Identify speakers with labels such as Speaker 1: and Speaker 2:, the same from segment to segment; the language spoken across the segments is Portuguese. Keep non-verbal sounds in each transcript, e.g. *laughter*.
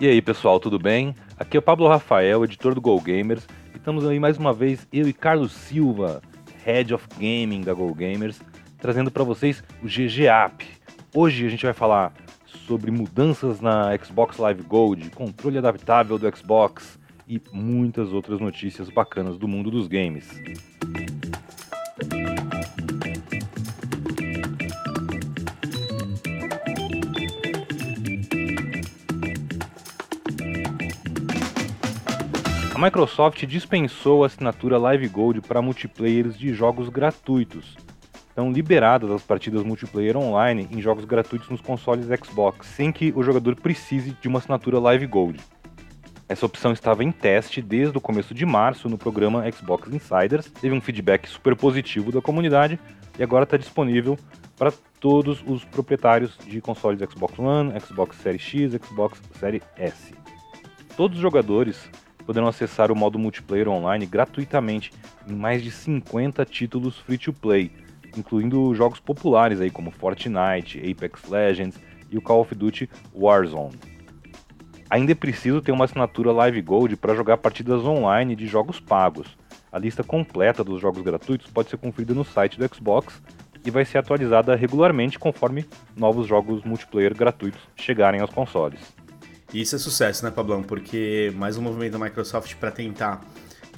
Speaker 1: E aí pessoal, tudo bem? Aqui é o Pablo Rafael, editor do Go Gamers, e estamos aí mais uma vez, eu e Carlos Silva, Head of Gaming da Go Gamers, trazendo para vocês o GG App. Hoje a gente vai falar sobre mudanças na Xbox Live Gold, controle adaptável do Xbox e muitas outras notícias bacanas do mundo dos games. Microsoft dispensou a assinatura Live Gold para multiplayers de jogos gratuitos. Estão liberadas as partidas multiplayer online em jogos gratuitos nos consoles Xbox, sem que o jogador precise de uma assinatura Live Gold. Essa opção estava em teste desde o começo de março no programa Xbox Insiders, teve um feedback super positivo da comunidade e agora está disponível para todos os proprietários de consoles Xbox One, Xbox Series X, Xbox Series S. Todos os jogadores poderão acessar o modo multiplayer online gratuitamente em mais de 50 títulos free-to-play, incluindo jogos populares aí como Fortnite, Apex Legends e o Call of Duty Warzone. Ainda é preciso ter uma assinatura Live Gold para jogar partidas online de jogos pagos. A lista completa dos jogos gratuitos pode ser conferida no site do Xbox e vai ser atualizada regularmente conforme novos jogos multiplayer gratuitos chegarem aos consoles.
Speaker 2: E isso é sucesso, né, Pablão? Porque mais um movimento da Microsoft para tentar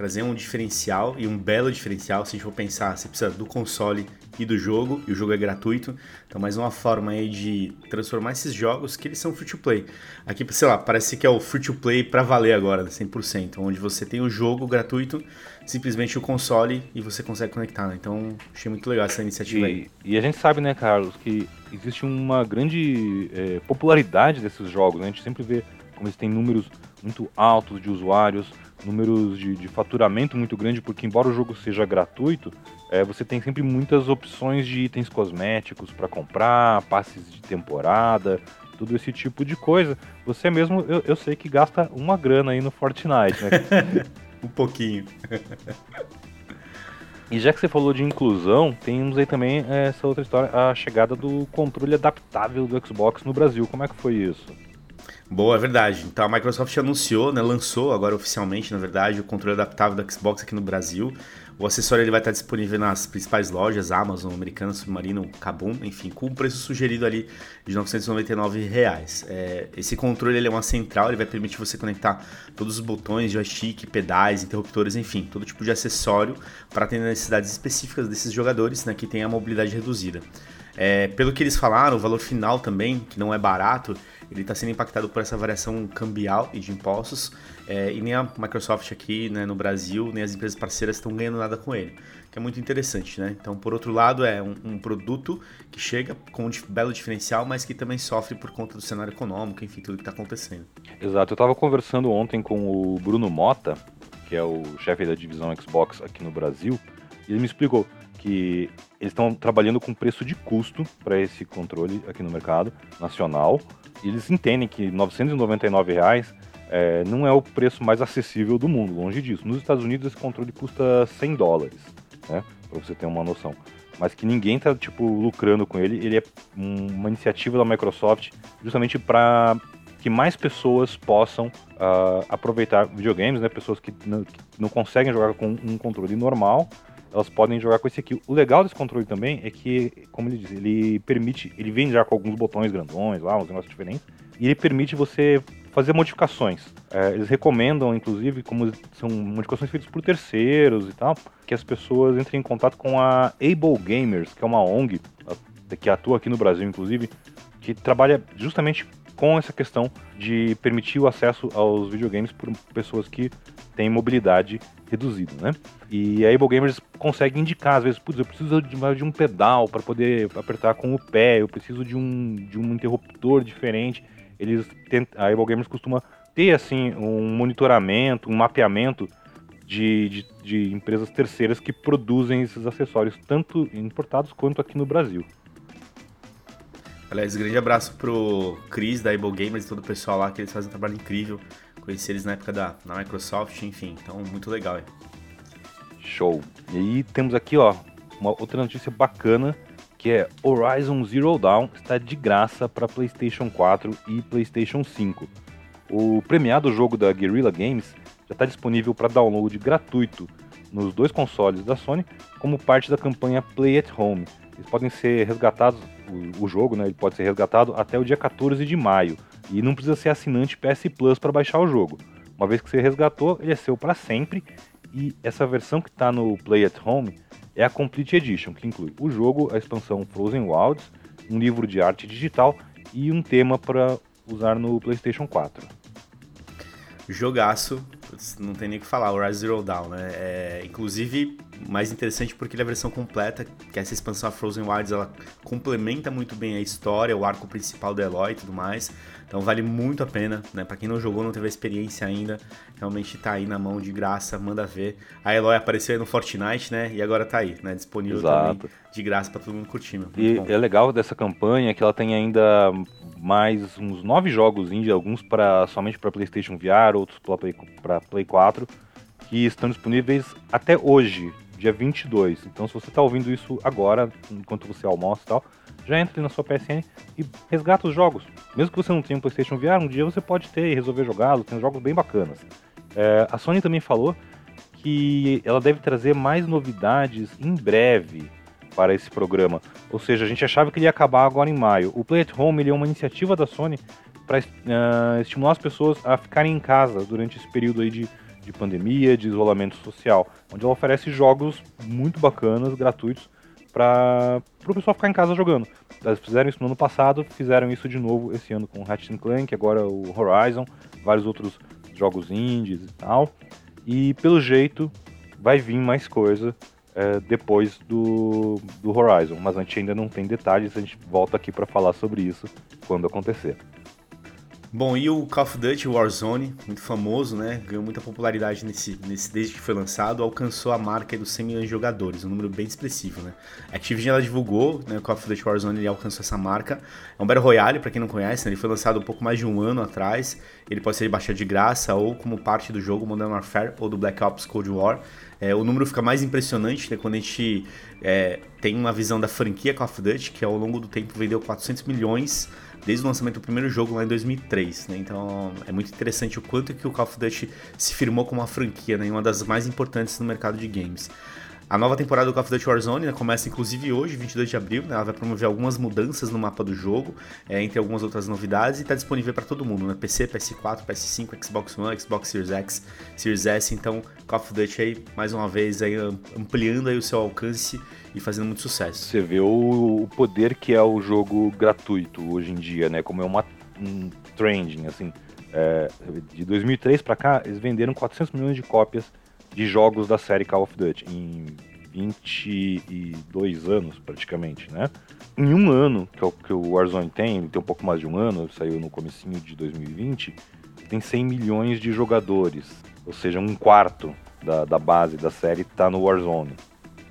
Speaker 2: trazer um diferencial e um belo diferencial. Se a gente for pensar, você precisa do console e do jogo, e o jogo é gratuito. Então, mais uma forma aí de transformar esses jogos que eles são free to play. Aqui, sei lá, parece que é o free to play para valer agora, 100%, onde você tem o jogo gratuito, simplesmente o console e você consegue conectar. Né? Então, achei muito legal essa iniciativa
Speaker 1: e,
Speaker 2: aí.
Speaker 1: E a gente sabe, né, Carlos, que existe uma grande é, popularidade desses jogos. Né? A gente sempre vê como eles têm números muito altos de usuários números de, de, faturamento muito grande, porque embora o jogo seja gratuito, é, você tem sempre muitas opções de itens cosméticos para comprar, passes de temporada, tudo esse tipo de coisa. Você mesmo, eu, eu sei que gasta uma grana aí no Fortnite, né? *laughs*
Speaker 2: um pouquinho.
Speaker 1: E já que você falou de inclusão, temos aí também essa outra história, a chegada do controle adaptável do Xbox no Brasil. Como é que foi isso?
Speaker 2: Boa, é verdade. Então a Microsoft anunciou, né, lançou agora oficialmente, na verdade, o controle adaptável do Xbox aqui no Brasil. O acessório ele vai estar disponível nas principais lojas, Amazon, Americana, Submarino, Kabum, enfim, com o preço sugerido ali de 999 reais. É, esse controle ele é uma central, ele vai permitir você conectar todos os botões, joystick, pedais, interruptores, enfim, todo tipo de acessório para atender necessidades específicas desses jogadores né, que têm a mobilidade reduzida. É, pelo que eles falaram, o valor final também, que não é barato, ele está sendo impactado por essa variação cambial e de impostos, é, e nem a Microsoft aqui né, no Brasil, nem as empresas parceiras estão ganhando nada com ele, que é muito interessante, né? Então, por outro lado, é um, um produto que chega com um belo diferencial, mas que também sofre por conta do cenário econômico, enfim, tudo que está acontecendo.
Speaker 1: Exato, eu estava conversando ontem com o Bruno Mota, que é o chefe da divisão Xbox aqui no Brasil, e ele me explicou que eles estão trabalhando com preço de custo para esse controle aqui no mercado nacional eles entendem que 999 reais, é, não é o preço mais acessível do mundo, longe disso. Nos Estados Unidos esse controle custa 100 dólares, né, para você ter uma noção. Mas que ninguém está tipo lucrando com ele. Ele é uma iniciativa da Microsoft justamente para que mais pessoas possam uh, aproveitar videogames, né? Pessoas que não, que não conseguem jogar com um controle normal elas podem jogar com esse aqui. O legal desse controle também é que, como ele diz, ele permite, ele vem já com alguns botões grandões lá, uns negócios diferentes, e ele permite você fazer modificações. É, eles recomendam, inclusive, como são modificações feitas por terceiros e tal, que as pessoas entrem em contato com a Able Gamers, que é uma ONG que atua aqui no Brasil, inclusive, que trabalha justamente com essa questão de permitir o acesso aos videogames por pessoas que têm mobilidade reduzida, né? E a Able Gamers consegue indicar, às vezes, putz, eu preciso de, um pedal para poder apertar com o pé, eu preciso de um, de um interruptor diferente. Eles tentam, a Able Gamers costuma ter, assim, um monitoramento, um mapeamento de, de, de empresas terceiras que produzem esses acessórios, tanto importados quanto aqui no Brasil.
Speaker 2: Aliás, grande abraço pro Chris da Able Gamers e todo o pessoal lá, que eles fazem um trabalho incrível. Conheci eles na época da, da Microsoft, enfim, então muito legal. Hein?
Speaker 1: Show. E temos aqui, ó, uma outra notícia bacana, que é Horizon Zero Dawn está de graça para PlayStation 4 e PlayStation 5. O premiado jogo da Guerrilla Games já está disponível para download gratuito nos dois consoles da Sony, como parte da campanha Play at Home. Eles podem ser resgatados, o, o jogo, né, ele pode ser resgatado até o dia 14 de maio, e não precisa ser assinante PS Plus para baixar o jogo. Uma vez que você resgatou, ele é seu para sempre, e essa versão que está no Play at Home é a Complete Edition, que inclui o jogo, a expansão Frozen Wilds, um livro de arte digital e um tema para usar no PlayStation 4.
Speaker 2: Jogaço, não tem nem o que falar, o Rise Zero Dawn, né? É, inclusive, mais interessante porque ele é a versão completa, que essa expansão Frozen Wilds, ela complementa muito bem a história, o arco principal do Eloy e tudo mais. Então vale muito a pena, né? Pra quem não jogou, não teve a experiência ainda, realmente tá aí na mão de graça, manda ver. A Eloy apareceu aí no Fortnite, né? E agora tá aí, né? Disponível Exato. também de graça para todo mundo curtir, meu.
Speaker 1: E bom. é legal dessa campanha que ela tem ainda mais uns nove jogos indie, alguns para somente para PlayStation VR, outros para Play, Play 4, que estão disponíveis até hoje, dia 22. Então se você tá ouvindo isso agora, enquanto você almoça e tal, já entra na sua PSN e resgata os jogos. Mesmo que você não tenha um PlayStation VR, um dia você pode ter e resolver jogá-lo. Tem jogos bem bacanas. É, a Sony também falou que ela deve trazer mais novidades em breve para esse programa. Ou seja, a gente achava que ele ia acabar agora em maio. O Play at Home é uma iniciativa da Sony para uh, é, estimular as pessoas a ficarem em casa durante esse período aí de, de pandemia, de isolamento social, onde ela oferece jogos muito bacanas, gratuitos, para o pessoal ficar em casa jogando. Eles fizeram isso no ano passado, fizeram isso de novo esse ano com Ratchet Clank, agora o Horizon, vários outros jogos indies e tal. E pelo jeito vai vir mais coisa é, depois do, do Horizon, mas a gente ainda não tem detalhes, a gente volta aqui para falar sobre isso quando acontecer.
Speaker 2: Bom, e o Call of Duty Warzone, muito famoso, né? Ganhou muita popularidade nesse, nesse, desde que foi lançado, alcançou a marca dos 100 milhões de jogadores, um número bem expressivo, né? A Activision ela divulgou, né? O Call of Duty Warzone ele alcançou essa marca. É um Battle Royale, para quem não conhece, né? ele foi lançado um pouco mais de um ano atrás. Ele pode ser baixado de graça ou como parte do jogo Modern Warfare ou do Black Ops Cold War. É, o número fica mais impressionante né, quando a gente é, tem uma visão da franquia Call of Duty, que ao longo do tempo vendeu 400 milhões desde o lançamento do primeiro jogo lá em 2003, né? Então é muito interessante o quanto que o Call of Duty se firmou como uma franquia, né? Uma das mais importantes no mercado de games. A nova temporada do Call of Duty Warzone né, começa inclusive hoje, 22 de abril. Né, ela vai promover algumas mudanças no mapa do jogo, é, entre algumas outras novidades, e está disponível para todo mundo, né? PC, PS4, PS5, Xbox One, Xbox Series X, Series S. Então, Call of Duty aí, mais uma vez, aí, ampliando aí o seu alcance e fazendo muito sucesso.
Speaker 1: Você vê o, poder que é o jogo gratuito hoje em dia, né? Como é uma, um trending, assim. É, de 2003 para cá, eles venderam 400 milhões de cópias de jogos da série Call of Duty em 22 anos praticamente, né? Em um ano que, o, que o Warzone tem, tem um pouco mais de um ano, saiu no comecinho de 2020, tem 100 milhões de jogadores, ou seja, um quarto da, da base da série está no Warzone.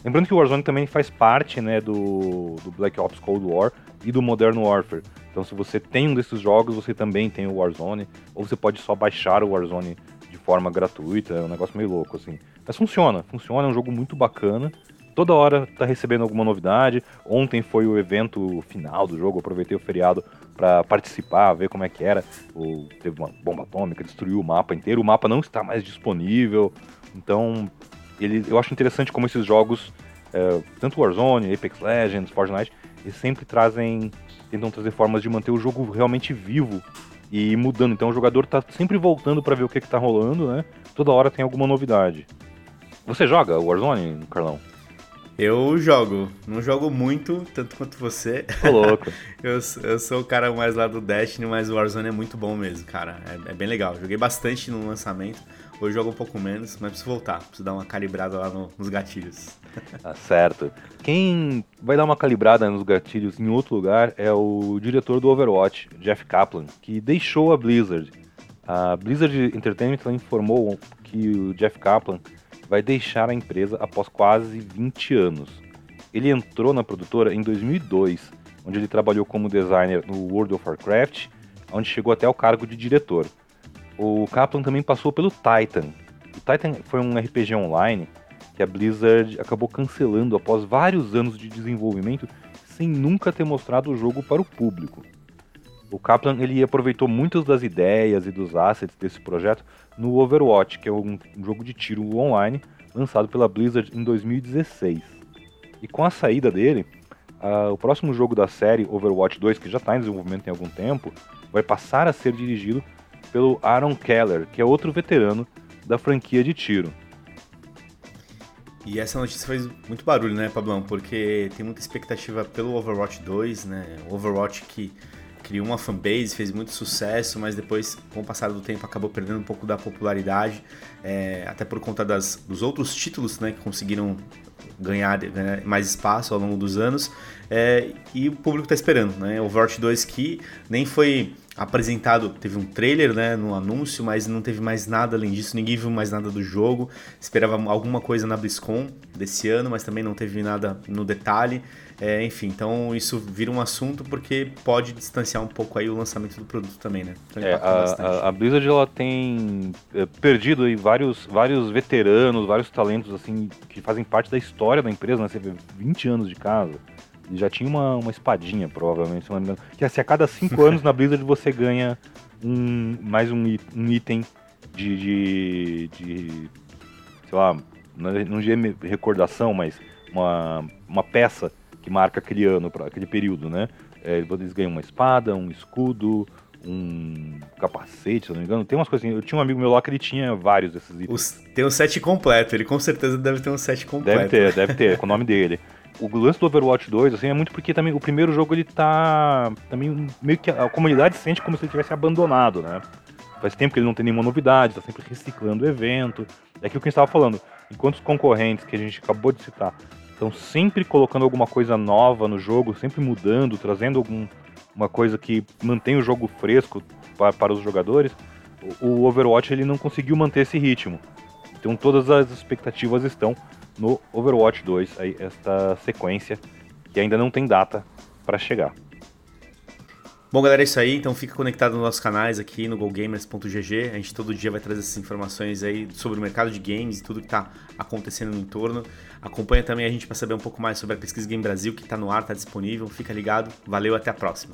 Speaker 1: Lembrando que o Warzone também faz parte né, do, do Black Ops Cold War e do Modern Warfare. Então, se você tem um desses jogos, você também tem o Warzone, ou você pode só baixar o Warzone forma gratuita, é um negócio meio louco, assim. Mas funciona, funciona, é um jogo muito bacana. Toda hora tá recebendo alguma novidade. Ontem foi o evento final do jogo, aproveitei o feriado para participar, ver como é que era. O, teve uma bomba atômica, destruiu o mapa inteiro. O mapa não está mais disponível. Então, ele, eu acho interessante como esses jogos, é, tanto Warzone, Apex Legends, Fortnite, eles sempre trazem, tentam trazer formas de manter o jogo realmente vivo e mudando. Então o jogador tá sempre voltando para ver o que, que tá rolando, né? Toda hora tem alguma novidade. Você joga Warzone, Carlão?
Speaker 2: Eu jogo. Não jogo muito, tanto quanto você.
Speaker 1: Tô louco. *laughs*
Speaker 2: eu, eu sou o cara mais lá do Destiny, mas o Warzone é muito bom mesmo, cara. É, é bem legal. Joguei bastante no lançamento. Hoje jogo um pouco menos, mas preciso voltar. Preciso dar uma calibrada lá no, nos gatilhos. *laughs*
Speaker 1: Tá certo. Quem vai dar uma calibrada nos gatilhos em outro lugar é o diretor do Overwatch, Jeff Kaplan, que deixou a Blizzard. A Blizzard Entertainment informou que o Jeff Kaplan vai deixar a empresa após quase 20 anos. Ele entrou na produtora em 2002, onde ele trabalhou como designer no World of Warcraft, onde chegou até o cargo de diretor. O Kaplan também passou pelo Titan. O Titan foi um RPG online que a Blizzard acabou cancelando após vários anos de desenvolvimento sem nunca ter mostrado o jogo para o público. O Kaplan ele aproveitou muitas das ideias e dos assets desse projeto no Overwatch, que é um, jogo de tiro online lançado pela Blizzard em 2016. E com a saída dele, uh, o próximo jogo da série, Overwatch 2, que já está em desenvolvimento tem algum tempo, vai passar a ser dirigido pelo Aaron Keller, que é outro veterano da franquia de tiro.
Speaker 2: E essa notícia fez muito barulho, né, Pablão? Porque tem muita expectativa pelo Overwatch 2, né? Overwatch que criou uma fanbase, fez muito sucesso, mas depois, com o passar do tempo, acabou perdendo um pouco da popularidade, é, até por conta das, dos outros títulos né, que conseguiram ganhar, ganhar mais espaço ao longo dos anos. É, e o público está esperando, né? Overwatch 2 que nem foi apresentado, teve um trailer, né, no anúncio, mas não teve mais nada além disso, ninguém viu mais nada do jogo. Esperava alguma coisa na BlizzCon desse ano, mas também não teve nada no detalhe. É, enfim, então isso vira um assunto porque pode distanciar um pouco aí o lançamento do produto também, né? Então,
Speaker 1: é, a, a, Blizzard ela tem é, perdido aí vários, vários veteranos, vários talentos assim que fazem parte da história da empresa, né? Você vê 20 anos de casa. Já tinha uma, uma espadinha, provavelmente, se não me engano. Que assim, a cada 5 anos na Blizzard você ganha um, mais um, um item de, de, de, sei lá, não diria recordação, mas uma, uma peça que marca aquele ano, aquele período, né? É, eles ganham uma espada, um escudo, um capacete, se não me engano. Tem umas coisinhas. Eu tinha um amigo meu lá que ele tinha vários desses itens. Os,
Speaker 2: tem um set completo, ele com certeza deve ter um set completo.
Speaker 1: Deve ter, deve ter, com o nome dele. *laughs* O lance do Overwatch 2, assim, é muito porque também o primeiro jogo ele tá. Também meio que a comunidade sente como se ele tivesse abandonado, né? Faz tempo que ele não tem nenhuma novidade, tá sempre reciclando o evento. É aquilo que a gente estava falando. Enquanto os concorrentes que a gente acabou de citar estão sempre colocando alguma coisa nova no jogo, sempre mudando, trazendo alguma coisa que mantém o jogo fresco para, para os jogadores, o Overwatch ele não conseguiu manter esse ritmo. Então todas as expectativas estão no Overwatch 2, aí, esta sequência que ainda não tem data para chegar.
Speaker 2: Bom, galera, é isso aí. Então fica conectado nos nossos canais aqui no gogamers.gg. A gente todo dia vai trazer essas informações aí sobre o mercado de games e tudo que está acontecendo no entorno. Acompanha também a gente para saber um pouco mais sobre a Pesquisa Game Brasil, que está no ar, está disponível. Fica ligado. Valeu, até a próxima.